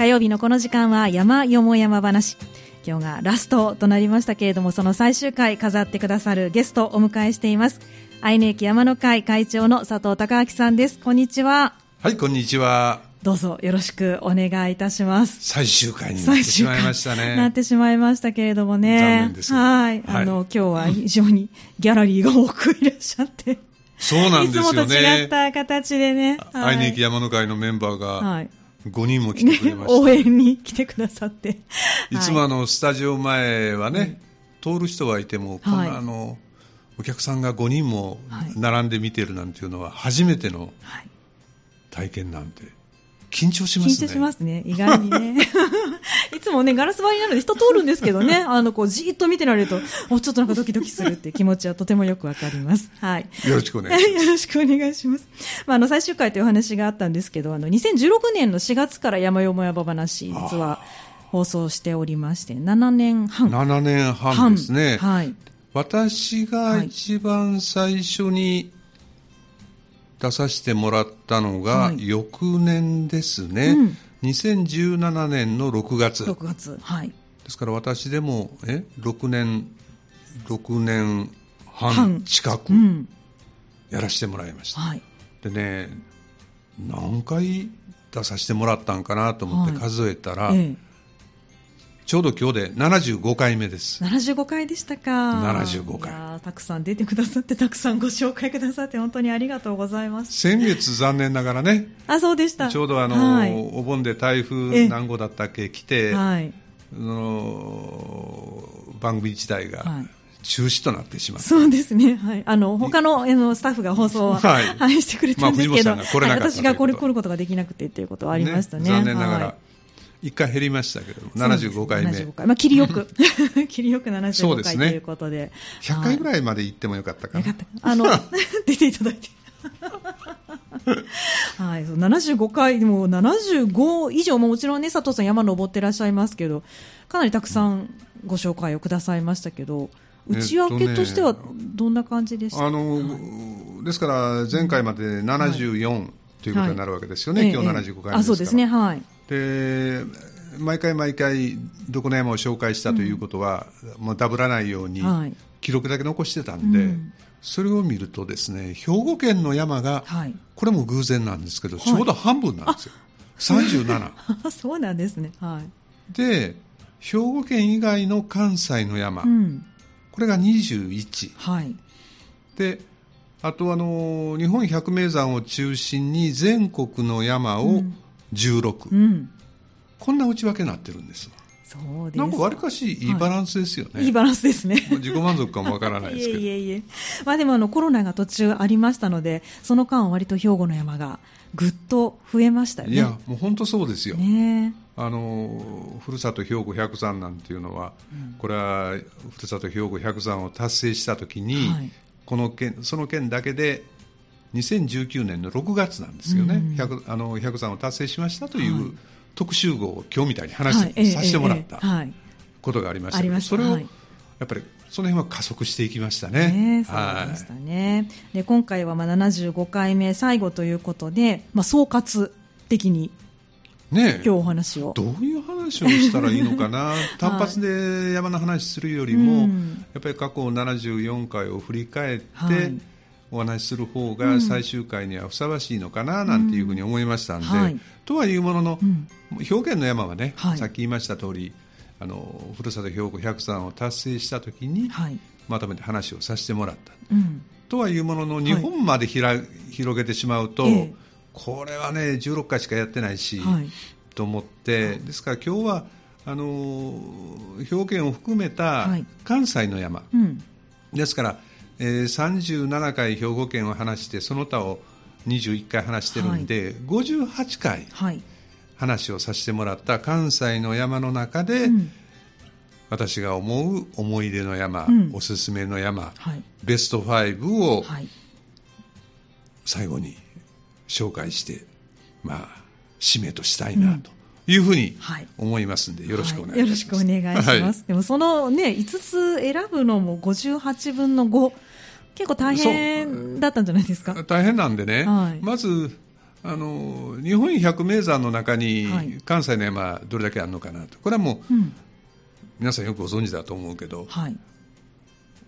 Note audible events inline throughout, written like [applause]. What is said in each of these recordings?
火曜日のこの時間は山よも山話。今日がラストとなりましたけれども、その最終回飾ってくださるゲストをお迎えしています。愛媛駅山の会会長の佐藤孝明さんです。こんにちは。はい、こんにちは。どうぞよろしくお願いいたします。最終回になってしまいましたね。なってしまいましたけれどもね。残念ですはい。あの、今日は非常にギャラリーが多くいらっしゃって。そうなんですよね。いつもと違った形でね。愛媛駅山の会のメンバーはがい。5人も来てくれました。応援に来てくださって。[laughs] いつもあの、スタジオ前はね、通る人はいても、こんはいなあの、お客さんが5人もはい並んで見てるなんていうのは初めてのはい体験なんで、緊張しま緊すね。張しますね、意外にね。[laughs] いつもね、ガラス張りなので人通るんですけどね、[laughs] あの、こう、じーっと見てられると、お、ちょっとなんかドキドキするっていう気持ちはとてもよくわかります。[laughs] はい。よろしくお願いします。よろしくお願いします。まあ、あの、最終回というお話があったんですけど、あの、2016年の4月から山よもやば話、実は放送しておりまして、7年半。7年半ですね。はい。私が一番最初に出させてもらったのがはい。翌年ですね、うん。2017年の6月。6月。はい。ですから私でもえ？6年6年半半。近くうん。やらせてもらいました、はい。でね何回出させてもらったんかなと思ってはい。数えたら、えちょうど今日で75回目ですえ。75回でしたか。75回たくさん出てくださって、たくさんご紹介くださって、本当にありがとうございます。先月残念ながらねあ、そうでした。ちょうどあの、はい。お盆で台ええ風何号だったっけ来て、はい。あの番組自体がはい中止となってしまった、そうですね。はい。あの、他の、あの、スタッフが放送は、は [laughs] いはい、してくれたんですけど、まあが来れなかったはい私がこれ来ることができなくてっていうことはありましたね。残念ながはらい、1回減りましたけれども、75回目、75回。まあ、切りよく、[laughs] 切りよくそう75ですね回ということで。100回ぐらいまで行ってもよかったかな。よかった。あの、[laughs] 出ていただいて。[laughs] はい、そう75回、でも75以上ももちろんね、佐藤さん山登ってらっしゃいますけど、かなりたくさんご紹介をくださいましたけど、内訳としてはどんな感じでしたあのですから、前回まで74ということになるわけですよね、ええ今日75回目ですから。あ、そうですね、はい。で毎回毎回、どこの山を紹介したということは、もうダブらないようにはい記録だけ残してたんで、うんそれを見るとですね兵庫県の山が、はい。これも偶然なんですけど、いちょうど半分なんですよ、37。[laughs] そうなんですね。はい。で、兵庫県以外の関西の山、うん。これが21。はい。で、あとあの、日本百名山を中心に全国の山を16。うん。こんな内訳になってるんですわそうです。なんかわりかしいいバランスですよね。いいバランスですね。ま [laughs] あ自己満足かもわからないですけど。[laughs] いえいえ。まあでもあのコロナが途中ありましたので、その間割と兵庫の山がぐっと増えましたよね。いや、もう本当そうですよ。ねあのふるさと兵庫百山なんていうのは、これはふるさと兵庫百山を達成したときに、はいこの県その県だけで2019年の6月なんですよね、うん。百あのを達成しましたという、はい。特集合を今日みたいに話して、はい。ええさせてもらった。ことがありましたあけど、それを、はい。やっぱりその辺は加速していきましたね。ねそうはでしたね。で、今回はまあ75回目最後ということで、まあ総括的にい、ねえ。今日お話を。どういう話をしたらいいのかな、[laughs] 単発で山の話するよりも、うん。やっぱり過去74回を振り返って、はいお話しする方が最終回にはふさわしいのかななんていうふうに思いましたんで、はいとはいうものの、うん兵庫県の山はね、はいさっき言いました通りあのふるさと兵庫百山を達成したときに、はい。まとめて話をさせてもらった。うん。とはいうものの、日本までひら広げてしまうと、ええこれはね、16回しかやってないし、はい。と思って、ですから今日はあのー兵庫県を含めたはい関西の山、うん。ですから、えー37回兵庫県を話してその他を21回話してるんで、58回はい。話をさせてもらった関西の山の中で、うん。私が思う思い出の山、うんおすすめの山、はい。ベスト5をはい。最後に紹介して、まあ、締めとしたいなというふうにはい思いますんで、よろしくお願いします。しくお願いします。はいでもそのね、5つ選ぶのも58分の5、結構大変だったんじゃないですか？大変なんでね、はい。まずあの日本百名山の中にはい。関西の山どれだけあるのかなと。これはもううん。皆さんよくご存知だと思うけどはい。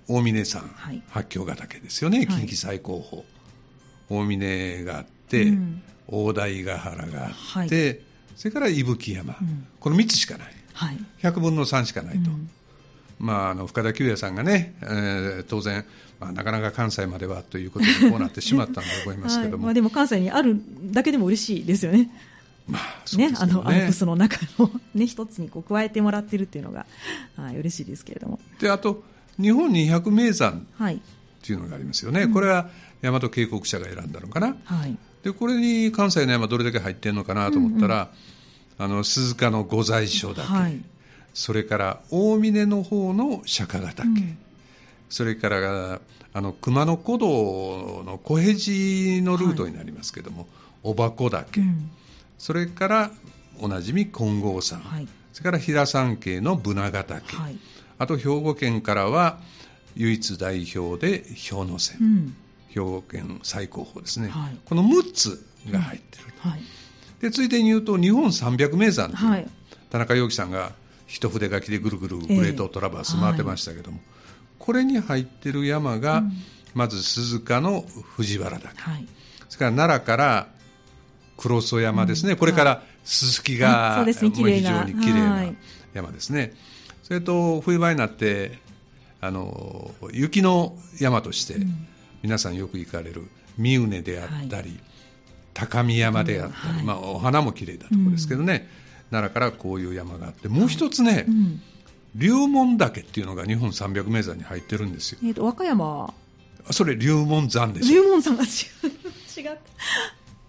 大峰山、はい。八甲ヶ岳ですよね、はい。近畿最高峰。大峰があって、うん大台ヶ原があって、はいそれから伊吹山、んこの3つしかないはい。100分の3しかないと、うんまあ、あの深田久也さんがね、えー当然、まあ、なかなか関西まではということでこうなってしまったんだと思いますけども、[laughs] はいまあ、でも関西にあるだけでも嬉しいですよね。まあそうでね、あの、アルプスの中のね、一つにこう加えてもらってるっていうのが、はい、嬉しいですけれども。であと日本二百名山はい。っていうのがありますよね、これは大和渓谷社が選んだのかな、はい。でこれに関西の山どれだけ入ってるのかなと思ったら、あの鈴鹿の御在所岳、はい。それから大峰の方の釈迦ヶ岳、うん。それからあの熊野古道の小辺路のルートになりますけども、おばこ岳、うん。それからおなじみ金剛山、はい。それから平山系のブナガ岳、はい。あと兵庫県からは唯一代表で氷ノ山、うん。兵庫県最高峰ですね、はい。この6つが入ってる、はい。でついでに言うと日本三百名山はい。田中陽樹さんが一筆書きでぐるぐるグレートトラバース回ってましたけども、これに入ってる山が、まず鈴鹿の藤原岳。はい。それから奈良から黒曽山ですね、これからすすきが、あそうですね。非常に綺麗はない。山ですね、それと冬場になってあの雪の山として、皆さんよく行かれる三畝であったり、高見山であったり、はい。まあ、お花も綺麗なところですけどね、奈良からこういう山があってもう一つね、うん。龍門岳っていうのが日本三百名山に入ってるんですよえっ、と、和歌山、それ龍門山ですよ龍門さんが違う。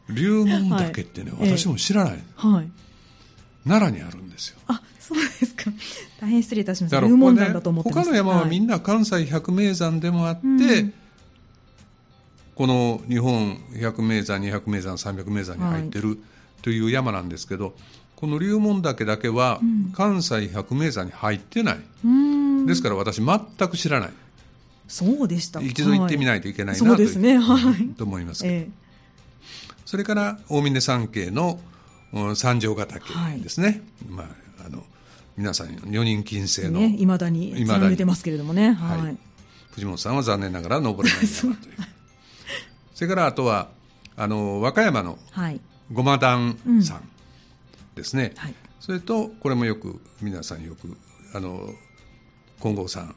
[laughs] 龍門岳ってね、はい私も知らない、はい。奈良にあるんですよあ、そうですか。大変失礼いたしました。龍門山だと思ってました。他の山はみな、んな関西百名山でもあって、うんこの日本百名山、二百名山、三百名山に入ってるという山なんですけど、この龍門岳だけは関西百名山に入ってない、うーん。ですから私、全く知らない、そうでした。一度行ってみいないといけないな、そうですね。はい。とと思いますけど、えそれから大峰山系のうん三条ヶ岳ですね、まあ、あの皆さん、女人禁制の、えね、未だに未だに。貫いてますけれどもね。はい。はい。藤本さんは残念ながら登れない山という。それからあとはあの和歌山のはい。ごま団山ですね、はい。それとこれもよく皆さんよくあの金剛山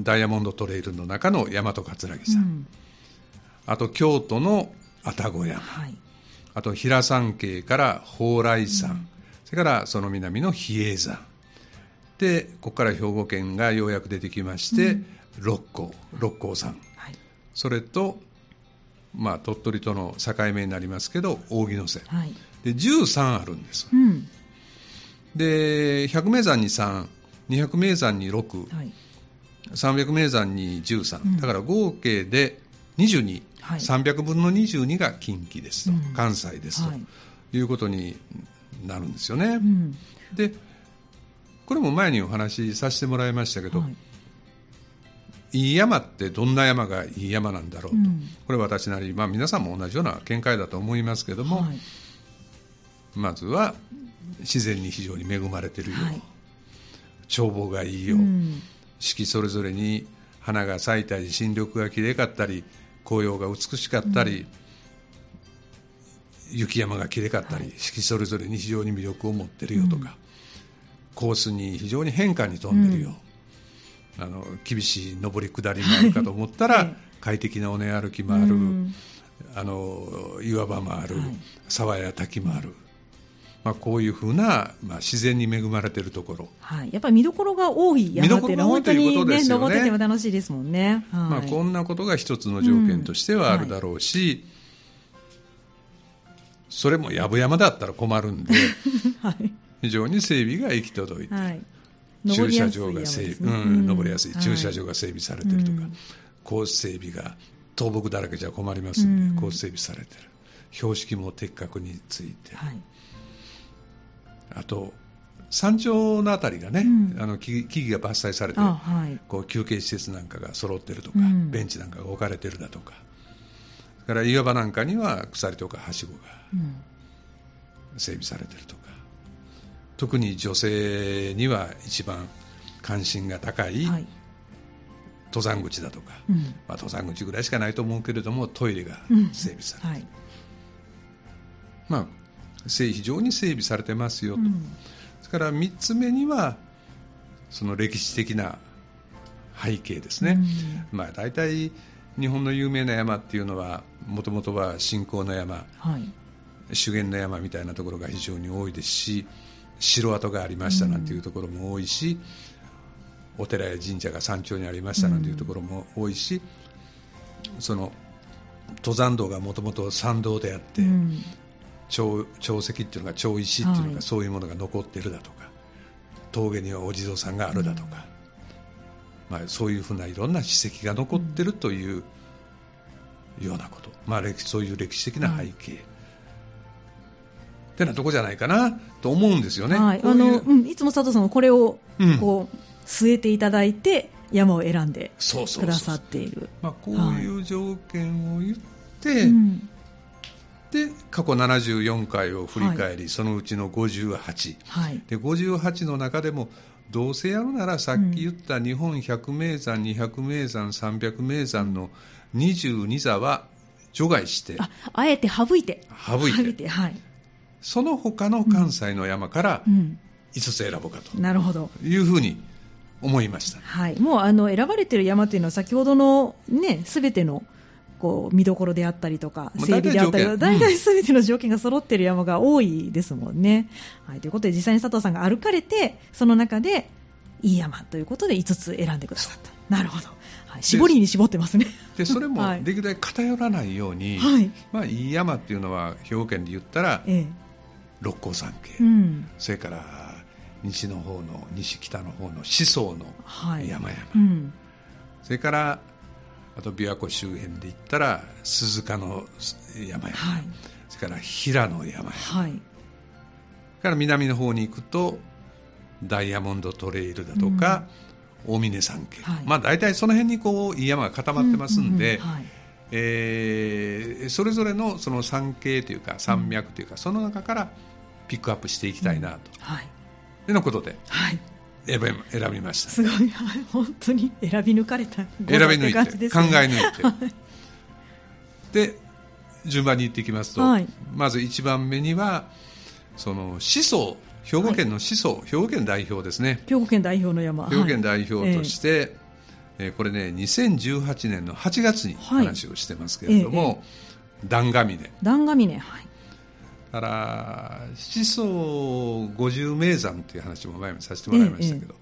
ダイヤモンドトレイルの中の大和葛城さん、うん。あと京都の愛宕山はい。あと平山系から蓬莱山、それからその南の比叡山でここから兵庫県がようやく出てきまして、六甲六甲山はい。それと、まあ、鳥取との境目になりますけど扇野線はい。で13あるんですうん。で百名山に3200名山に6、はい。300名山に13、だから合計で22、はい300分の22が近畿ですと、うん関西ですと、はいい、うことになるんですよね。うん。でこれも前にお話しさせてもらいましたけど、はい。い、い山ってどんな山がいい山なんだろうと、うんこれ私なり、まあ、皆さんも同じような見解だと思いますけども、はい。まずは自然に非常に恵まれてるよ、はい。眺望がいいよ、うん。四季それぞれに花が咲いたり新緑がきれいかったり紅葉が美しかったり、雪山がきれいかったり、四季それぞれに非常に魅力を持ってるよとか、コースに非常に変化に富んでるよ、あの厳しい上り下りもあるかと思ったら、はい。快適な尾根歩きもある、うん。あの岩場もある、はい。沢や滝もある、まあ、こういうふうな、まあ、自然に恵まれてるところ、はい。やっぱり見どころが多い山って本当にね、登ってても楽しいですもんね。はい。まあ、こんなことが一つの条件としてはあるだろうし、それもやぶ山だったら困るんで [laughs] はい。非常に整備が行き届いて、はい。駐車場が整備、うん、登りやすい駐車場。場が整備されてるとか、うんコース整備が倒木だらけじゃ困りますんで、うんコース整備されてる標識も的確について、はい。あと山頂のあたりがね、うん。あの木木々が伐採されてあ、はい。こう休憩施設なんかが揃ってるとか、うん。ベンチなんかが置かれてるだとか。から岩場なんかには鎖とかはしごがうん。整備されてるとか。特に女性には一番関心が高いはい。登山口だとか、うん。まあ、登山口ぐらいしかないと思うけれどもトイレがうん。整備されてる、はい。まあ、せ非常に整備されてますよと、うん。それから3つ目にはその歴史的な背景ですね、まあ、大体日本の有名な山っていうのはもともとは信仰の山。はい。修験の山みたいなところが非常に多いですし城跡がありましたなんていうところも多いし、お寺や神社が山頂にありましたなんていうところも多いし、その登山道がもともと山道であって、うん長長石っていうのが長石っていうのが、はい。そういうものが残ってるだとか峠にはお地蔵さんがあるだとか、まあ、そういうふうないろんな史跡が残ってるというようなこと、まあ、歴そういう歴史的な背景、ってなとこじゃないかなと思うんですよね。はい、あの、うん、いつも佐藤さんはこれをうん。こう据えていただいて山を選んでくださっている。まあ、こういう条件を言って、うんで過去74回を振り返り、そのうちの58、はい。で58の中でもどうせやるならさっき言った日本百名山、200名山、300名山の22座は除外してあ、あえて省いて。省いてはい。その他の関西の山からうん。5つ選ぼうかとなるほど。いうふうに思いました。はい。もうあの選ばれている山というのは先ほどのね、すべてのこう見どころであったりとか、まあ整備であったり、大体条件大体すべての条件が揃っている山が多いですもんね。はい。ということで実際に佐藤さんが歩かれて、その中でいい山ということで5つ選んでくださった。なるほど。はい。絞りに絞ってますね。でそれもはいできるだけ偏らないように、はい。まあ、いい山っていうのは兵庫県で言ったらええ。六甲山系、うん。それから西の方の西北の方の思想のはい。山々、うん。それからあと琵琶湖周辺で言ったら鈴鹿の山々、はい。それから平野山々はい。から南の方に行くとダイヤモンドトレイルだとか、大峰山系、はいまあ大体その辺にこういい山が固まってますんで。えーそれぞれのその山系というか山脈というか、その中からピックアップしていきたいなと、はい。いうのことではい。選び選びました。すごい、はい本当に選び抜かれた。選び抜いて、考ええ抜いて、で順番に言っていきますと、はい。まず1番目にはその思想兵庫県の思想、兵庫県代表ですね。兵庫県代表の山。兵庫県代表として、えーこれね2018年の8月にはい。話をしてますけれども、段ヶ峰段ヶ峰はいから思想50名山という話も前にさせてもらいましたけど、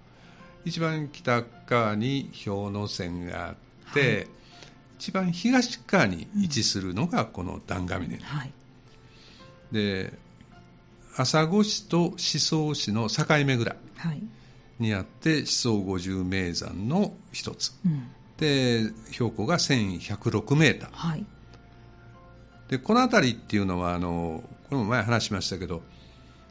一番北側に氷ノ山があって、一番東側に位置するのがこの段ヶ峰、はい。で朝来市と思想市の境目ぐらいはい。にあって思想50名山の一つ。うん。で標高が1106メーター。はい。でこの辺りっていうのはあのこれも前話しましたけど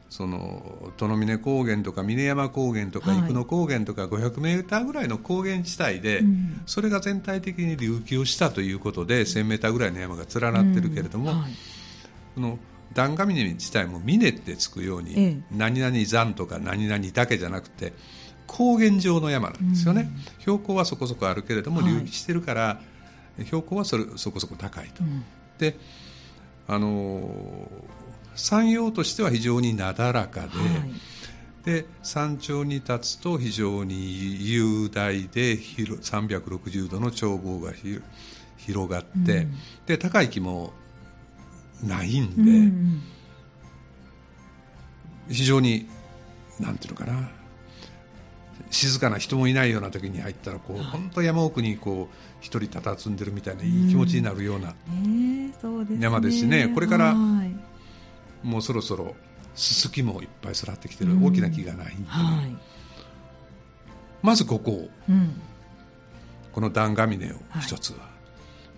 その殿峰高原とか峰山高原とかはい。生野高原とか500メーターぐらいの高原地帯で、うん。それが全体的に隆起したということで1000メーターぐらいの山が連なってるけれども、うんはい。この段ヶ峰自体も峰ってつくように、ええ。何々山とか何々だけじゃなくて高原上の山なんですよね、標高はそこそこあるけれどもはい。隆起してるから、標高はそれそこそこ高いと。うん。であのー山陽としては非常になだらかで,、はい。で山頂に立つと非常に雄大で広360度の眺望がひ広がって、うん。で高い木もないんで、うんうん。非常になんていうのかな静かな人もいないような時に入ったらこう本当山奥にこう一人佇んでるみたいないい気持ちになるような、ねえそうですね。山ですね。これからはいもうそろそろススキもいっぱい育ってきてる。うん。大きな木がないんでね、はい。まずここ。をうん。この段ヶ峰を一つは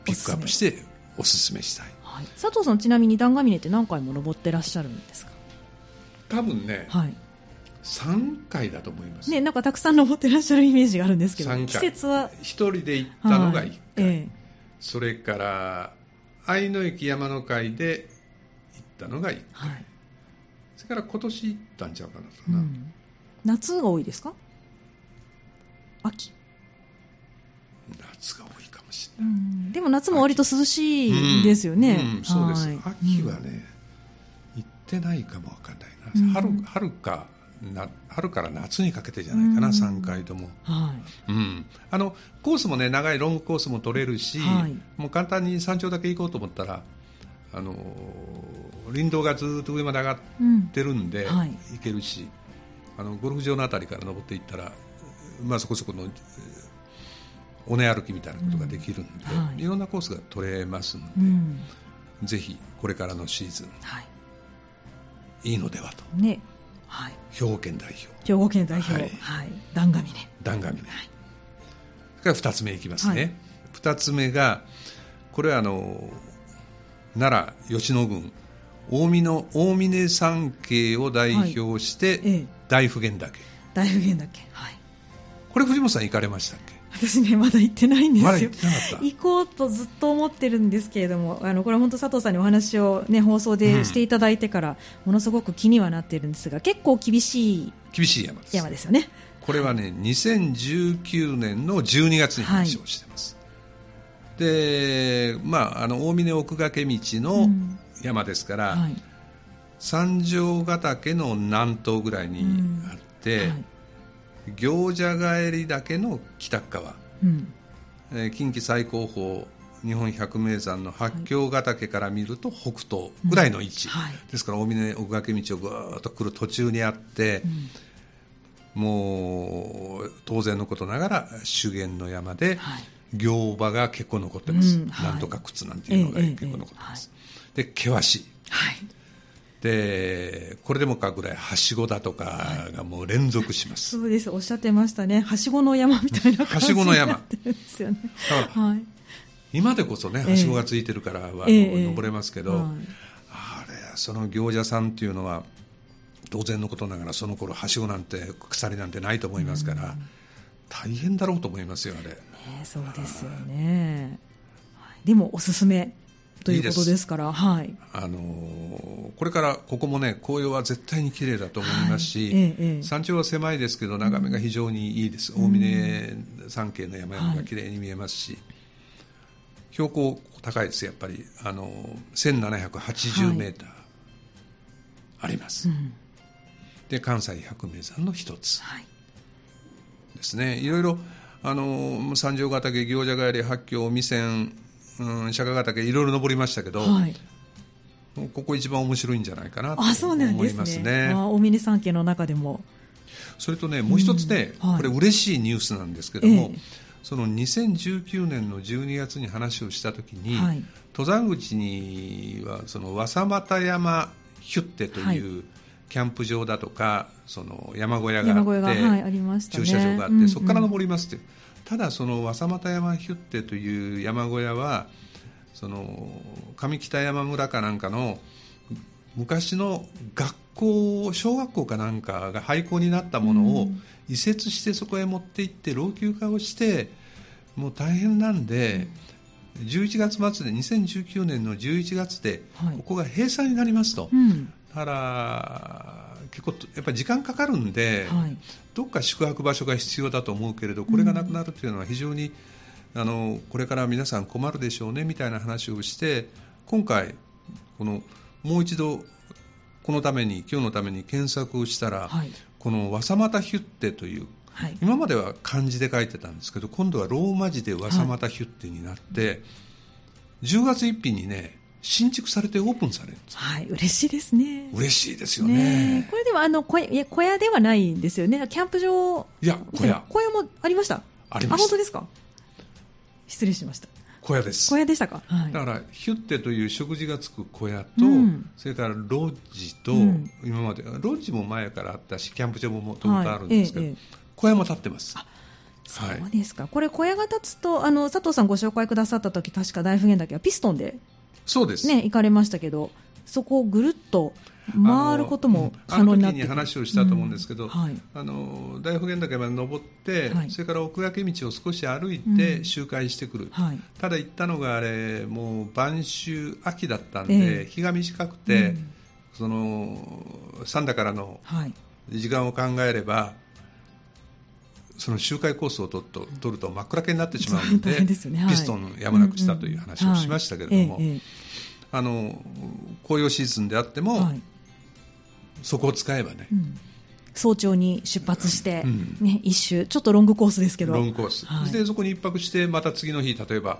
ピックアップしておすすめしたい。はい。佐藤さんちなみに段ヶ峰って何回も登ってらっしゃるんですか？多分ねはい。3回だと思います、ねなんかたくさん登ってらっしゃるイメージがあるんですけど季節は？一人で行ったのが1回、はい。えそれから愛の駅山の会で行ったのが1回、はい。それから今年行ったんちゃうかなとな、うん。夏が多いですか？秋、夏が多いかもしうれない、ん、でも夏も割と涼しいですよね、うん。うん。そうです、はい。秋はね、行ってないかもわかんないうん。な、春春かな春から夏にかけてじゃないかな、うん。3回とも、はい。うん、あのコースもね長いロングコースも取れるし、はい。もう簡単に山頂だけ行こうと思ったらあの林道がずっと上まで上がっうんてるんで、はい。行けるしあのゴルフ場のあたりから登っていったら、まあ、そこそこのえー尾根歩きみたいなことができるんで、うんはい。い、ろんなコースが取れますので、うん。ぜひこれからのシーズンはい。いいのではと。ね。はい、兵庫県代表。兵庫県代表、ははい。い弾丸ね。段上ね、それから2つ目いきますね、はい。2つ目がこれはあの奈良吉野郡大峰大峰山系を代表して、ええ。大普賢岳。大普賢だっけはい。これ藤本さん行かれましたっけ？私ねまだ行ってないんですよ、まだ行こうとずっと思ってるんですけれどもあのこれは本当佐藤さんにお話を、ね、放送でしていただいてから、ものすごく気にはなってるんですが結構厳しい厳しい山です。山ですよね。これはね2019年の12月に話をしてます、でまああの大峰奥掛道の山ですから、はい。三条ヶ岳の南東ぐらいにあって、はい。行者帰り岳の北側、うん。えー近畿最高峰日本百名山の八境ヶ岳から見ると北東ぐらいの位置、うん。はい。ですから大峰奥掛道をぐーっと来る途中にあって、もう当然のことながら修験の山で、はい。行場が結構残ってます、うん。はい。なんとか靴なんていうのがええ結構残ってます、で険しい。はい。でこれでもかぐらいはしごだとかがもう連続します、そうです。おっしゃってましたね。はしごの山みたいな感じはしごの山になってるんですよね。だからはい。[laughs] 今でこそねええ。はしごがついてるからは、ええ。登れますけど、はい。あれその行者さんっていうのは当然のことながらその頃はしごなんて鎖なんてないと思いますから、大変だろうと思いますよあれ。ねそうですよね。はい。でもおすすめということですからはい。あのーこれからここもね紅葉は絶対に綺麗だと思いますし、はいええええ。山頂は狭いですけど眺めが非常にいいです、大峰山系の山々が綺麗に見えますし、標高高いですやっぱり。あのー1780メーターあります、うん。で関西百名山の一つはい。ですね。いろいろあのー三条ヶ岳行者帰り八境未線うん釈迦ヶ岳いろいろ登りましたけど、はい。ここ一番面白いんじゃないかなと思いますね。大峰山系の中でも。それとね、もう一つね、うん。はい。これ嬉しいニュースなんですけども、ええ。その2019年の12月に話をしたときに、はい。登山口にはその和佐又山ヒュッテというキャンプ場だとか、その山小屋があ山って、はいね。駐車場があって、うんうん。そこから登りますって。ただその和佐又山ヒュッテという山小屋はその上北山村かなんかの昔の学校小学校かなんかが廃校になったものをうん。移設してそこへ持って行って老朽化をしてもう大変なんで、11月末で2019年の11月ではい。ここが閉鎖になりますと、うん。だから結構やっぱり時間かかるんで、はい。どっか宿泊場所が必要だと思うけれどこれがなくなるというのは非常に、あのこれから皆さん困るでしょうねみたいな話をして今回このもう一度このために今日のために検索をしたら、はい。この「わさまたヒュッテ」というはい。今までは漢字で書いてたんですけど今度はローマ字で「わさまたヒュッテ」になって、10月1日にね新築されてオープンされるんですはい嬉しいですね。嬉しいですよね。ねえ。これではあの小屋小屋ではないんですよね。キャンプ場。いや小屋。小屋もありました？ありました。本当ですか？失礼しました。小屋です。小屋でしたか？はい。だからヒュッテという食事がつく小屋と、うん。それからロッジと、うん。今までロッジも前からあったしキャンプ場ももともとあるんですけど、はいえええ。小屋も建ってます。そうはい。ですか、これ小屋が立つとあの佐藤さんご紹介くださった時確か大普賢岳はピストンでそうです、ね行かれましたけどそこをぐるっと回ることも可能になってあの時に話をしたと思うんですけど、うんはい、あの大普賢岳まで登って、はい。それから奥掛道を少し歩いて周回してくる、はい。ただ行ったのがあれもう晩秋秋だったんで、ええ。日が短くて、うん。その三田からのはい。時間を考えればその周回コースを取ると取ると真っ暗けになってしまうの大でね。はい。ピストンやむなくしたという話をしましたけれども、あの紅葉シーズンであってえも、はい。そこを使えばね、うん。早朝に出発して、うん。ね、一周。ちょっとロングコースですけど。ロングコース、はい。でそこに一泊してまた次の日例えば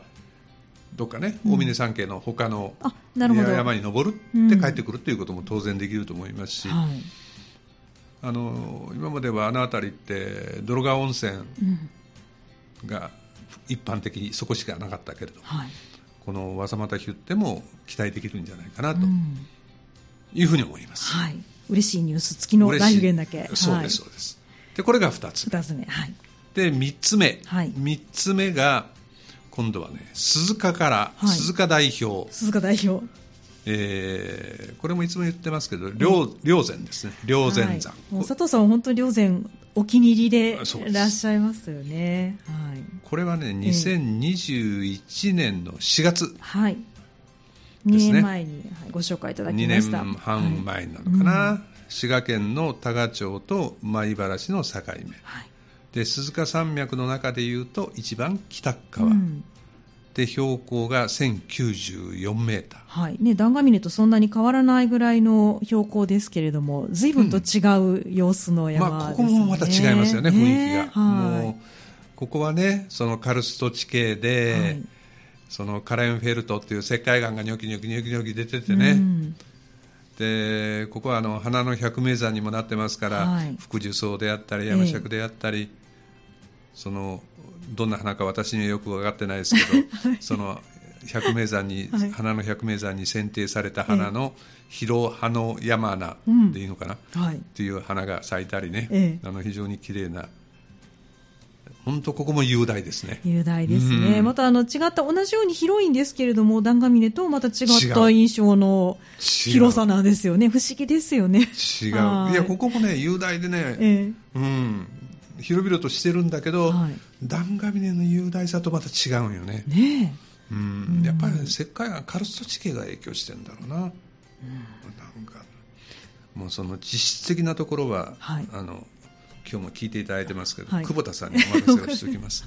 どっかね大峰山系の他の山に登るって帰ってくるということも当然できると思いますし、はいあの今まではあの辺りって泥川温泉うん。が一般的にそこしかなかったけれどはい。このわさまたヒュッテも期待できるんじゃないかなとうん。いうふうに思います。はい、嬉しいニュース付きの大普賢岳そうですそうです、でこれが2つ。二つ目。はい。で3つ目、はい。3つ目が今度はね鈴鹿から、はい。鈴鹿代表、鈴鹿代表えーこれもいつも言ってますけど霊霊山ですね。霊山山、はい、佐藤さんは本当に霊山お気に入りでいらっしゃいますよね。はい。これはね2021年の4月、はい。2ですね。年前に、はい、ご紹介いただき2ました。年半前なのかな、滋賀県の多賀町と米原市の境目。はい。で鈴鹿山脈の中でいうと一番北側、うんで標高が1094メーター。はい。ね、段ヶ峰とそんなに変わらないぐらいの標高ですけれども随分と違う様子の山まあ、ですね、ここもまた違いますよね、雰囲気が。はい。もうここはね、そのカルスト地形で、はい。そのカレンフェルトっていう石灰岩がニョキニョキニョキニョキ出ててね、うん。でここはあの花の百名山にもなってますから、はい。福寿草であったり山尺であったり、そのどんな花か私にはよく分かってないですけど、[laughs] その百名山に、はい花の百名山に選定された花の広葉の山花でいいのかな、はい。っていう花が咲いたりね、ええ。あの非常に綺麗な。本当ここも雄大ですね。雄大ですね、うん。またあの違った同じように広いんですけれども段ヶ峰とまた違った印象の広さなんですよね。不思議ですよね。違う。はい。いやここもね雄大でね、え。うん、広々としてるんだけど、はい。段ヶ峰の雄大さとまた違うんよね。え、ねうん、やっぱり石灰岩カルスト地形が影響してるんだろうな、なんかもうその実質的なところは、はい。あの今日も聞いていただいてますけど、はい。久保田さんにお任せをしておきます。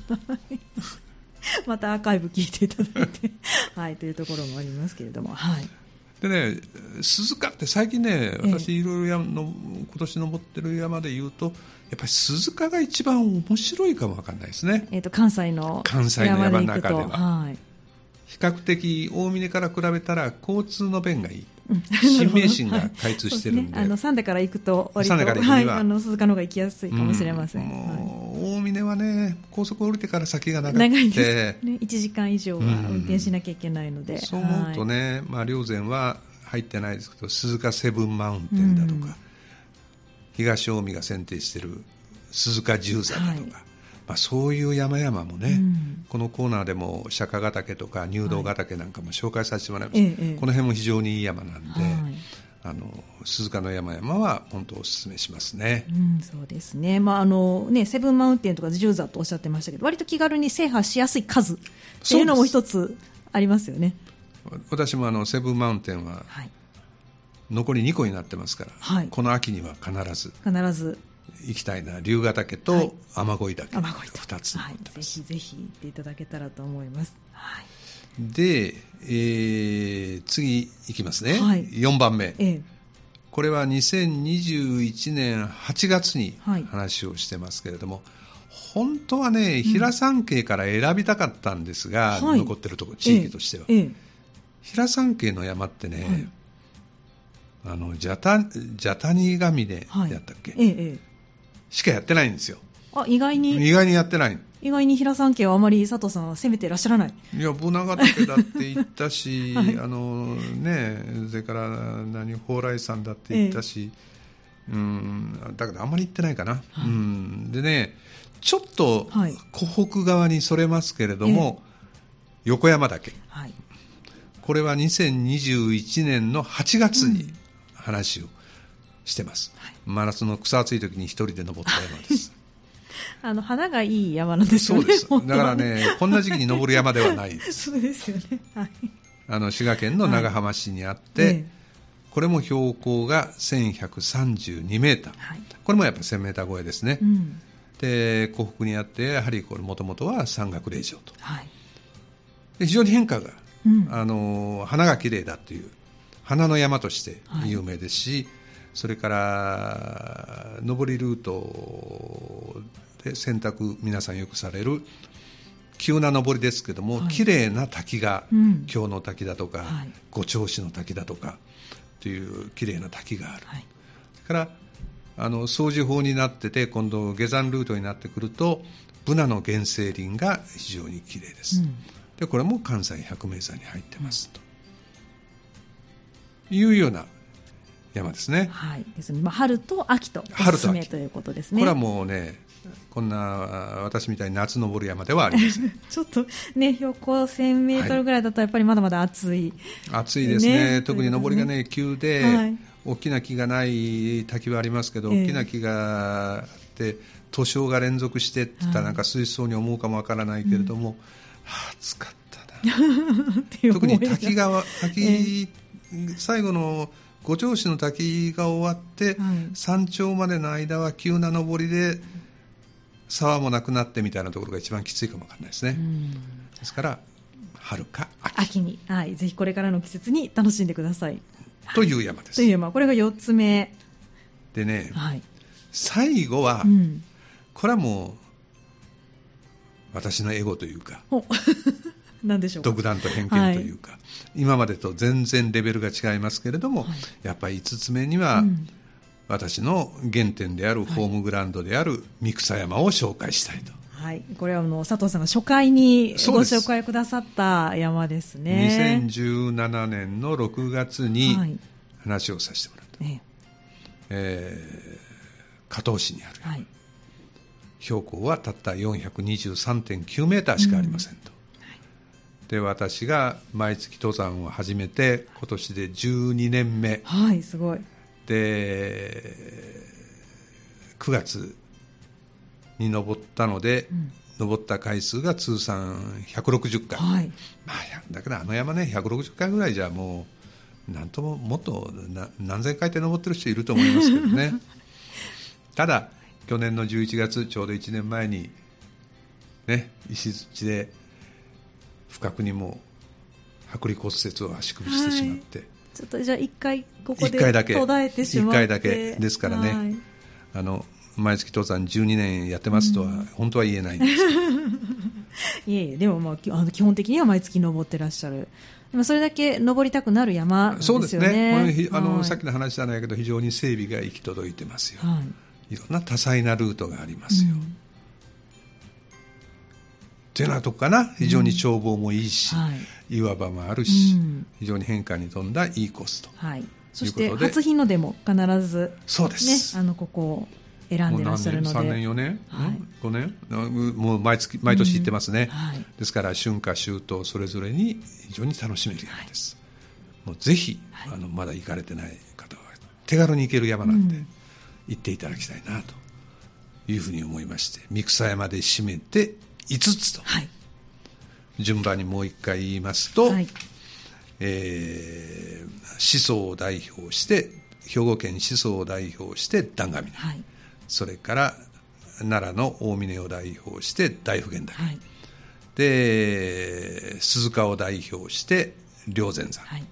え [laughs] またアーカイブ聞いていただいて。はい。というところもありますけれども。はいでね、鈴鹿って最近ね、ええ。私、いろいろ山の今年登ってる山で言うと、やっぱり鈴鹿が一番面白いかもわかんないですね、えー、と関西の関西の山の中では。はい。比較的、大峰から比べたら交通の便がいい、うん新名神が開通してるんで、そうすね、あの三田から行くと割とから行くには。はい、あの鈴鹿の方が行きやすいかもしれません、うん大峰はね、高速降りてから先が長くて、長いです、ね、1時間以上は運転しなきゃいけないので、そう思うとね、まあ、霊山は入ってないですけど、鈴鹿セブンマウンテンだとか、うん。東近江が選定している鈴鹿十座だとか、はいまあ、そういう山々もね、うん。このコーナーでも釈迦ヶ岳とか入道ヶ岳なんかも紹介させてもらいまえした、えええこの辺も非常にいい山なんで、はい。あの鈴鹿の山々は本当お勧めしますね。うん、そうですね、まああのね、セブンマウンテンとか十座とおっしゃってましたけど、割と気軽に制覇しやすい数っていうのも一つありますよね。私もあのセブンマウンテンははい、残り2個になってますから、はい。この秋には必ず。必ず行きたいな。龍ヶ岳はい。と雨乞い岳、雨乞いと2つはい、ぜひぜひ行っていただけたらと思います。はい、で、えー次いきますね、はい。4番目。ええ。これは2021年8月にはい。話をしてますけれども、本当はね平山系から選びたかったんですが、はい。残ってるところ地域としては、ええ。平山系の山ってね、あのジャタジャタニガミではい。やったっけ、ええええしかやってないんですよ。あ意外に？意外にやってない意外に平山家はあまり佐藤さんは攻めていらっしゃらない。いやブナガ岳だって言ったし、[laughs] はい。あのねそれから何蓬莱山だって言ったし、うんだけどあんまり行ってないかな、うん。でねちょっとはい。湖北側にそれますけれども、横山岳。はい。これは2021年の8月に話をしてます、うん、真夏の草暑い時に一人で登った山です [laughs] あの花がいい山なんですよね。そうです。だからね、こんな時期に登る山ではないです。[laughs] そうですよね。はい。あの滋賀県の長浜市にあって、はい、これも標高が1132メーター、はい、これもやっぱ1000メーター超えですね。うん、で湖北にあってやはりこれもともとは山岳霊場と、はい、で非常に変化が、うん、あの花が綺麗だという花の山として有名ですし、それから上りルートで選択皆さんよくされる急な登りですけども、はい、綺麗な滝が、うん、京の滝だとか、はい、五調子の滝だとかという綺麗な滝がある、はい、それからあの掃除法になってて今度下山ルートになってくるとブナの原生林が非常に綺麗です、うん、でこれも関西百名山に入ってますと、いうような山ですね。はい。ですね。まあ春と秋とおすすめということですね。これはもうね、こんな私みたいに夏登る山ではありません。[laughs] ちょっとね標高1000メートルぐらいだとやっぱりまだまだ暑い。暑いですね。ね特に登りがね急で、はい、大きな木がない滝はありますけど、大きな木があって図章が連続してって言ったらなんか水槽に思うかもわからないけれども、はあ、暑かったな。[laughs] 特に滝川滝、最後の五条市の滝が終わって、はい、山頂までの間は急な上りで沢もなくなってみたいなところが一番きついかもわかんないですね。ですから春か秋。秋に、はい、ぜひこれからの季節に楽しんでください。という山です。という山、これが4つ目。でね、はい、最後は、うん、これはもう私のエゴというか何でしょう独断と偏見というか、はい、今までと全然レベルが違いますけれども、はい、やっぱり5つ目には、うん、私の原点であるホームグラウンドである三草山を紹介したいと。はい、これはあの佐藤さんが初回にご紹介くださった山ですね。2017年の6月に話をさせてもらった。はい、えー、加東市にある、はい、標高はたった423.9メーターしかありませんと。うんで私が毎月登山を始めて今年で12年目。はいすごい。で9月に登ったので、うん、登った回数が通算160回、はい、まあ、だけどあの山ね160回ぐらいじゃもうなんとももっと何千回って登ってる人いると思いますけどね。[laughs] ただ去年の11月ちょうど1年前にね石槌で不覚にも剥離骨折を足首してしまって、はい、ちょっとじゃあ1回ここで途絶えてしまって。1回だけですからね、はい、あの毎月登山12年やってますとは本当は言えないんです [laughs] いえいえでも、まあ、あの基本的には毎月登ってらっしゃる。でもそれだけ登りたくなる山ですよね。そうですね。あの、はい、さっきの話じゃないけど非常に整備が行き届いてますよ。はい、いろんな多彩なルートがありますよ。うんっていうようなとこかな。非常に眺望もいいし、うんはい、岩場もあるし、うん、非常に変化に富んだいいコースと、はい、そして初日の出も必ず、そうです、ね、あのここを選んでらっしゃるので。3年4年、はい、5年？もう毎月毎年行ってますね、うんはい、ですから春夏秋冬それぞれに非常に楽しめる山です、はい、もうぜひ、あのまだ行かれてない方は手軽に行ける山なんで、行っていただきたいなというふうに思いまして三草山で締めて5つと、はい、順番にもう一回言いますと、はい、えー、思想を代表して兵庫県思想を代表して段上、はい、それから奈良の大峰を代表して大普賢岳、はい、で鈴鹿を代表して霊山山、はい、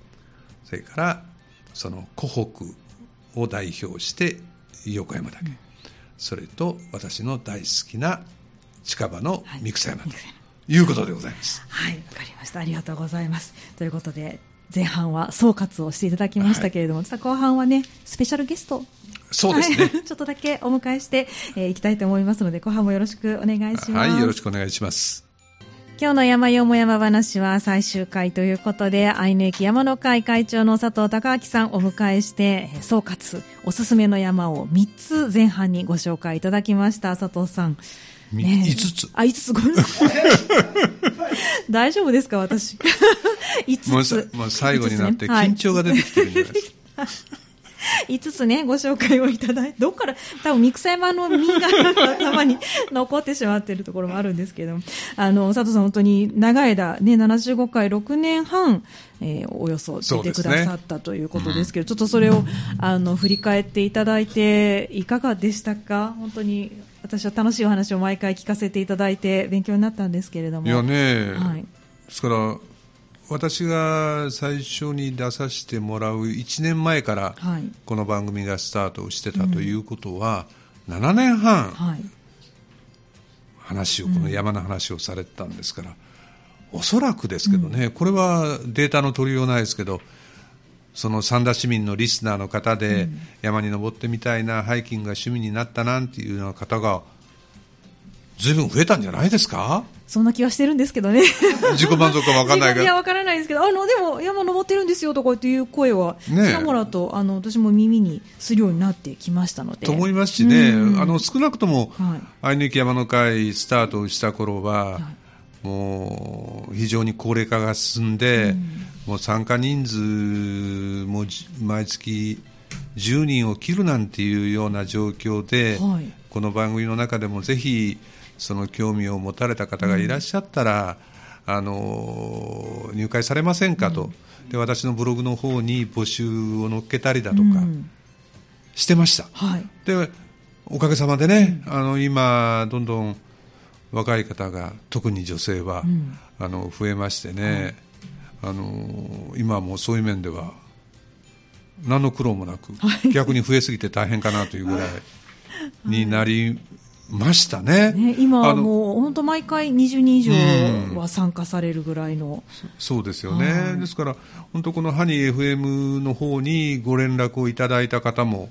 それからその湖北を代表して横山岳、うん、それと私の大好きな近場の三草山ということでございます。はい、わ、かりました。ありがとうございます。ということで、前半は総括をしていただきましたけれども、はい、後半はね、スペシャルゲストそうですね、[laughs] ちょっとだけお迎えしてい、えー、きたいと思いますので、後半もよろしくお願いします。はい、よろしくお願いします。今日の山よも山話は最終回ということで、アイヌ駅山の会会長の佐藤孝明さんをお迎えして、総括、おすすめの山を3つ前半にご紹介いただきました。佐藤さん。みねえ。5つ。あ、5つ、ごめんなさい。大丈夫ですか、私。[laughs] 5もう。もう最後になって緊張が出てきてるんじゃないですか、[laughs] 5つね、ご紹介をいただいて、どっから、多分、三草山の実が頭に残ってしまっているところもあるんですけれども、あの、佐藤さん本当に長い間、ね、75回6年半、えーおよそ出てくださったということですけど、ちょっとそれを、あの、振り返っていただいて、いかがでしたか？本当に、私は楽しいお話を毎回聞かせていただいて、勉強になったんですけれども。いやね、はい。ですから私が最初に出させてもらう1年前からはいこの番組がスタートしてたということは、7年半はい。話を、この山の話をされてたんですから、おそらくですけどね、これはデータの取りようないですけど、その三田市民のリスナーの方で、山に登ってみたいな、ハイキングが趣味になったなんていうような方が、ずいぶん増えたんじゃないですか？そんな気はしてるんですけどね。自己満足か分かんないけいや、ど。わからないですけど、あの、でも、山登ってるんですよとかっていう声は、ねえ。ちらもらと、あの、私も耳にするようになってきましたので。と思いますしね、うん。あの少なくとも、はい。愛抜き山の会スタートした頃は、もう非常に高齢化が進んで、もう参加人数もじ毎月10人を切るなんていうような状況で、はい。この番組の中でもぜひその興味を持たれた方がいらっしゃったら、あの入会されませんかと、で私のブログの方に募集を載っけたりだとかうん。してました。はい。でおかげさまでね、あの今、どんどん若い方が、特に女性は、ん。あの増えましてね、あの今はもうそういう面では、何の苦労もなく、逆に増えすぎて大変かなというぐらいになりましたね。ね、今もう、本当毎回20人以上は参加されるぐらいの。そうですよね、はい。ですから、本当、このハニー FM の方にご連絡をいただいた方も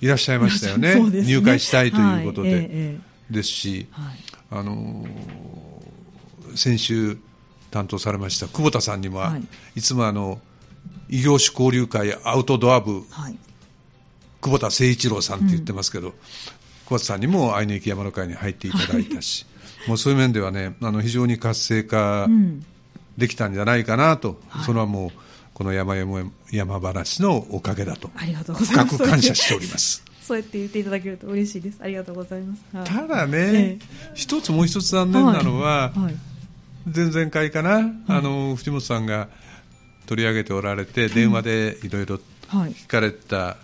いらっしゃいましたよね、[laughs] そうですね。入会したいということで、はい。えええ。ですし、はい。あのー先週担当されました久保田さんにも、はいい、つもあの異業種交流会アウトドア部はい。久保田誠一郎さんって言ってますけど、久保田さんにも愛の雪山の会に入っていただいたし、[laughs] もうそういう面ではねあの非常に活性化うん。できたんじゃないかなと、それはもうこの山山山話のおかげだと。深く感謝しております。[laughs] そうやって言っていただけると嬉しいです。ありがとうございます。はいただね、え一つもう一つ残念なのは、はい。前々回かな、あの藤本さんが取り上げておられて、電話でいろいろはい。聞かれた、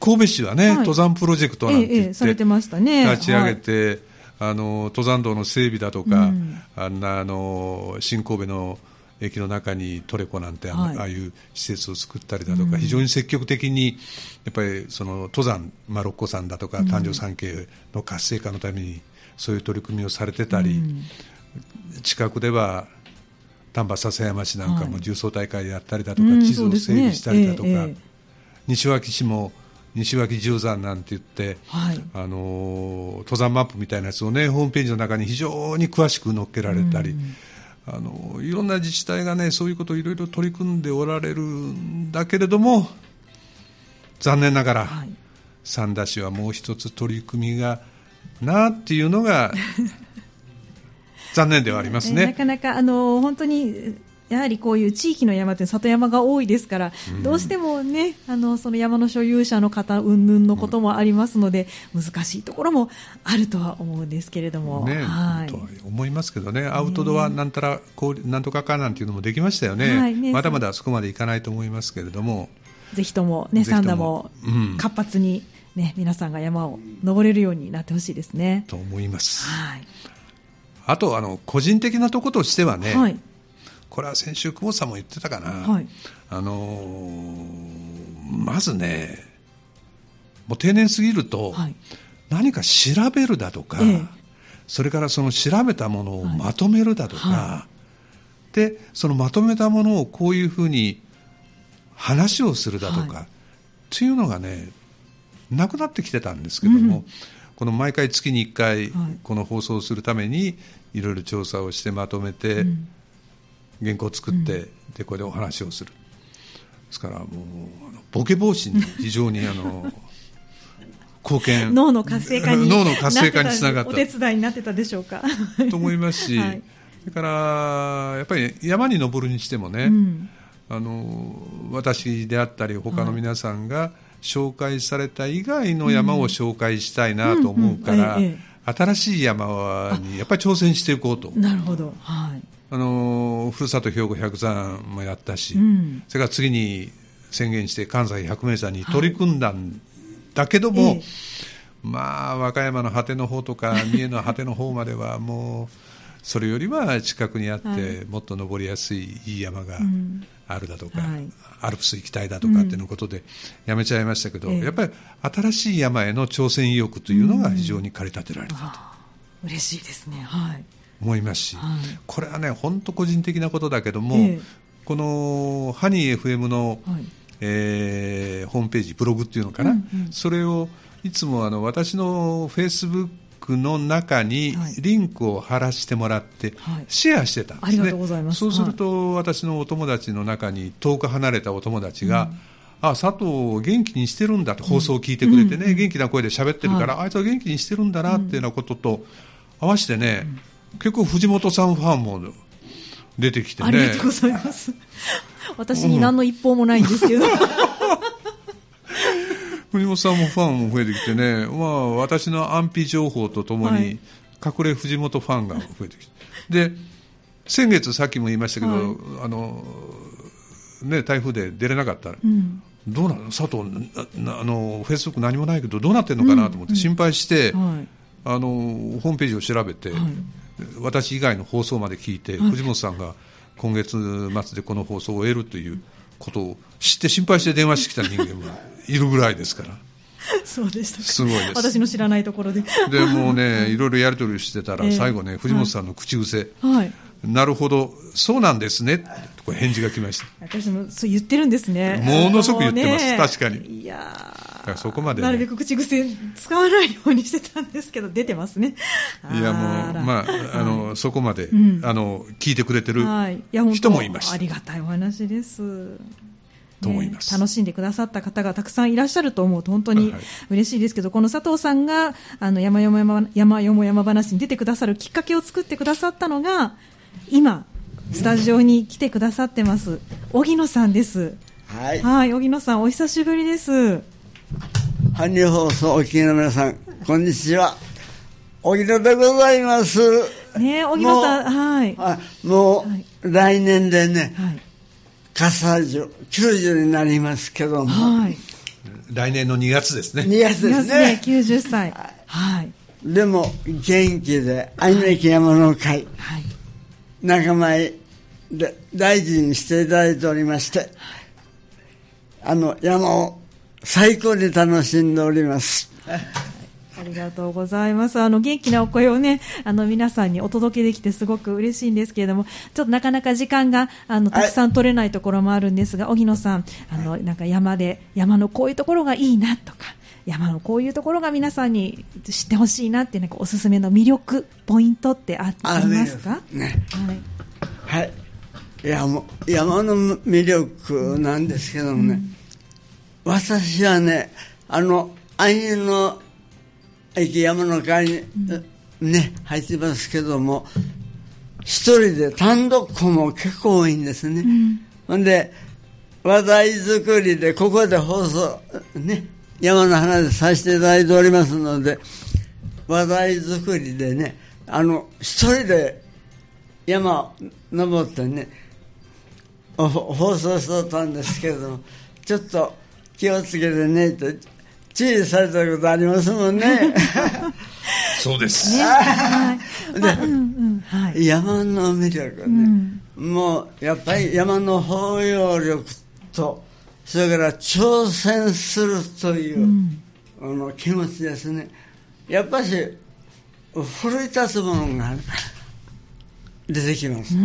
神戸市はね、はい。登山プロジェクトなんて言って、えされてましたね。立ち上げて、あの登山道の整備だとか、うん。あんなあの新神戸の駅の中にトレコなんてあああいう施設を作ったりだとか、非常に積極的にやっぱりその登山、まあ、六甲山だとか誕生山系の活性化のためにそういう取り組みをされてたり、うん近くでは丹波篠山市なんかはいも重曹大会であったりだとか、うん地図を整備したりだとか、え西脇市も西脇十山なんて言って、はい。あのー登山マップみたいなやつをねホームページの中に非常に詳しく載っけられたり、あのーいろんな自治体がねそういうことをいろいろ取り組んでおられるんだけれども残念ながら、はい。三田市はもう一つ取り組みがなっていうのが [laughs] 残念ではありますえなね。かなか、あの、本当に、やはりこういう地域の山って里山が多いですから、どうしてもね、あの、その山の所有者の方、云々のこともありますので、難しいところもあるとは思うんですけれども。ねはいとは思いますけどね、アウトドアなんたらこうなんとかかなんていうのもできましたよね、はいねまだまだそこまでいかないと思いますけれども、ぜひともね、サンダもうん活発にね、皆さんが山を登れるようになってほしいですね。と思います。はい。あとあの個人的なところとしてはね、はい。これは先週、久保さんも言ってたかな、はい。あのーまずね、もう定年過ぎると、はい。何か調べるだとか、ええ。それからその調べたものをまとめるだとか、はでそのまとめたものをこういうふうに話をするだとか、はい。というのがねなくなってきてたんですけども、うん。この毎回月に1回はい。この放送をするためにいろいろ調査をしてまとめて、うん。原稿を作って、でこれでお話をする。ですからもうあのボケ防止に非常に [laughs] あの貢献脳の活性化に脳の活性化につながった。お手伝いになってたでしょうか。[laughs] と思いますし、はい。それからやっぱり山に登るにしてもね、うん。あの私であったり他の皆さんが紹介された以外の山を紹介したいなと思うから、うん。うん。ええ新しい山にやっぱり挑戦していこうと。なるほど。はい。あのふるさと兵庫百山もやったし、うん。それから次に宣言して関西百名山に取り組んだんだけども、ええ。まあ和歌山の果ての方とか三重の果ての方まではもうそれよりは近くにあって、はい。もっと登りやすいいい山がん。あるだとか、はいアルプス行きたいだとかっていうのことでやめちゃいましたけど、ええ。やっぱり新しい山への挑戦意欲というのが非常に駆り立てられたと。あー嬉しいですね。はい。思いますし、はい。これはね本当個人的なことだけども、ええ。このハニー FM の、はい。えーホームページブログっていうのかな、うんうん。それをいつもあの私のフェイスブックの中にはい。リンクを貼らせてもらってはい。シェアしてたんですね、ありがとうございます。そうすると私のお友達の中に遠く離れたお友達が、あ佐藤を元気にしてるんだと放送を聞いてくれてね、元気な声で喋ってるから、あいつは元気にしてるんだなっていうようなことと合わせてね、結構藤本さんファンも出てきてね。ありがとうございます。私に何の一報もないんですけど、[laughs] 藤本さんもファンも増えてきてね、まあ、私の安否情報とともはい。に隠れ藤本ファンが増えてきて、で先月さっきも言いましたけど、はい。あのね、台風で出れなかったら、うん。どうなの？佐藤あのフェイスブック何もないけどどうなってるのかな？と思って心配して、はい。あのホームページを調べて、はい。私以外の放送まで聞いて、藤本さんが今月末でこの放送を終えるということを知って心配して電話してきた人間もいるぐらいですから。そうでしたか。すごいです。私の知らないところで。でもうね、[laughs] いろいろやり取りしてたら、ええ。最後ね、藤本さんの口癖、はい。なるほど、そうなんですね、と返事が来ました。私もそう言ってるんですね。ものすごく言ってます。ね。確かに。いやだからそこまでね。なるべく口癖使わないようにしてたんですけど出てますね。いやもう、まあ、あの、そこまで、ん。あの、聞いてくれてる人もいました。ありがたいお話です。と思いますね楽しんでくださった方がたくさんいらっしゃると思うと本当にはい嬉しいですけど、この佐藤さんがあの山よも山山よも山話に出てくださるきっかけを作ってくださったのが今スタジオに来てくださってます荻野さんです。はい。はい、荻野さんお久しぶりです。ハニー放送お聞きの皆さん、こんにちは。荻野でございます。ね、荻野さん、はい。あもう、はい来年でね、はい。笠樹90になりますけども、はい。来年の2月ですね。2月ですねね。90歳。はい。でも、元気で、愛の駅山の会、はい。仲間へで大事にしていただいておりまして、あの、山を最高に楽しんでおります。ありがとうございます。あの、元気なお声をね、あの、皆さんにお届けできてすごく嬉しいんですけれども、ちょっとなかなか時間が、あの、たくさん取れないところもあるんですが、荻野さん、あの、なんか山で、山のこういうところがいいなとか、山のこういうところが皆さんに知ってほしいなっていう、なんかおすすめの魅力、ポイントってあありますか？ね。はい。はい。山山の魅力なんですけどもね、私はね、あの、愛の駅山の会に、ね、入ってますけども、一人で単独校も結構多いんですね。ほんで、話題作りで、ここで放送、ね、山の話させていただいておりますので、話題作りでね、あの、一人で山を登ってね、お放送しとったんですけども、ちょっと気をつけてねと、注意されたことありますもんね。[laughs] そうです。ね、はい。まあうんうん、はい。山の魅力ね、もうやっぱり山の包容力と、それから挑戦するという、あの気持ちですね。やっぱし、奮い立つものが出てきます。そう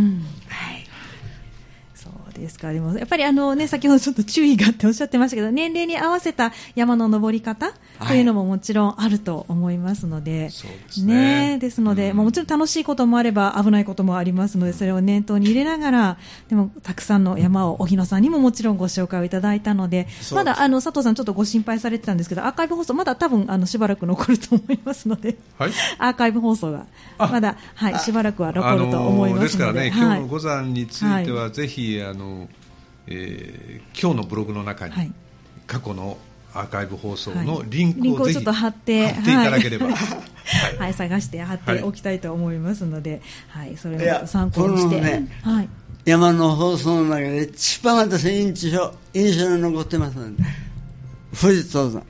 ですか。でも、やっぱりあのね、先ほどちょっと注意がっておっしゃってましたけど、年齢に合わせた山の登り方というのももちろんあると思いますので、そうですね。ですので、うん。まあもちろん楽しいこともあれば危ないこともありますので、それを念頭に入れながら、でも、たくさんの山を荻野さんにももちろんご紹介をいただいたので、まだあの佐藤さんちょっとご心配されてたんですけど、アーカイブ放送、まだ多分あのしばらく残ると思いますので、はい。アーカイブ放送が、あ。まだ、はい、しばらくは残ると思いますので。ですからね、はい今日の五山については、はぜひあの、えー今日のブログの中に、はい。過去のアーカイブ放送のはい。リンクをぜひ、リンクをちょっと貼って貼っていただければ、はい。はい。はい、探して貼っておきたいと思いますので、はい、それを参考にして、はい、山の放送の中で一番私印象印象に残ってますので富士登山ね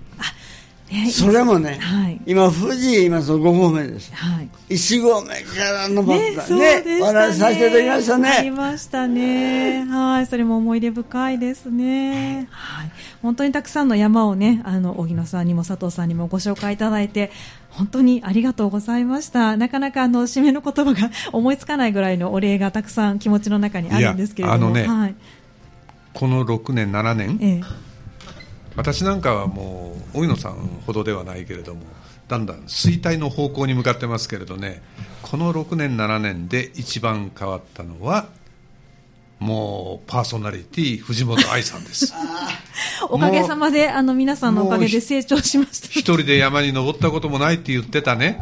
それもね、はい今富士言いますと5合目ですはい。一合目から登ねっ、たそうでしたね。お話しさせていただきましたありねましたね。はい、それも思い出深いですね。はい、本当にたくさんの山をね、あの、荻野さんにも佐藤さんにもご紹介いただいて、本当にありがとうございました。なかなかあの、締めの言葉が [laughs] 思いつかないぐらいのお礼がたくさん気持ちの中にあるんですけれども。あのねはい。この6年、7年、ええ。私なんかはもう、荻野さんほどではないけれども、だんだん衰退の方向に向かってますけれどね、この6年、7年で一番変わったのは、もうパーソナリティ藤本愛さんです。[laughs] おかげさまで、あの、皆さんのおかげで成長しました。一人で山に登ったこともないって言ってたね、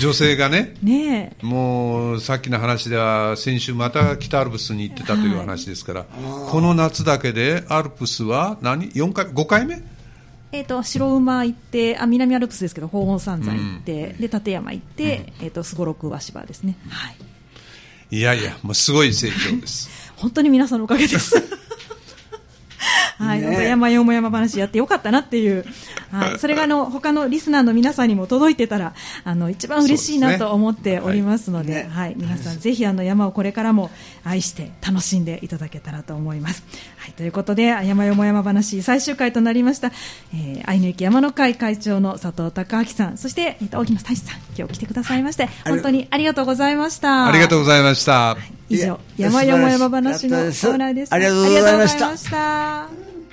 女性がね、ねえ。もうさっきの話では、先週また北アルプスに行ってたという話ですから、この夏だけでアルプスは何、4回、5回目？えっ、と、白馬行って、あ、南アルプスですけど、鳳凰山山行って、で、立山行って、えっ、と、すごろく和芝ですね。はい。いやいや、もうすごい成長です。[laughs] 本当に皆さんのおかげです。[laughs] はい、ね山よも山話やってよかったなっていう、はい、それがあの他のリスナーの皆さんにも届いてたら、あの一番嬉しいなと思っておりますので、ですね。はい、皆さんぜひあの山をこれからも愛して楽しんでいただけたらと思います。はい、ということで、山よも山話最終回となりました、えー、愛の雪山の会会長の佐藤孝明さん、そして、えっと、沖野大志さん、今日来てくださいまして、本当にありがとうございました。ありがとうございました。以上、いや山よも山話のコーナーでした。ありがとうございました。ありがとうございました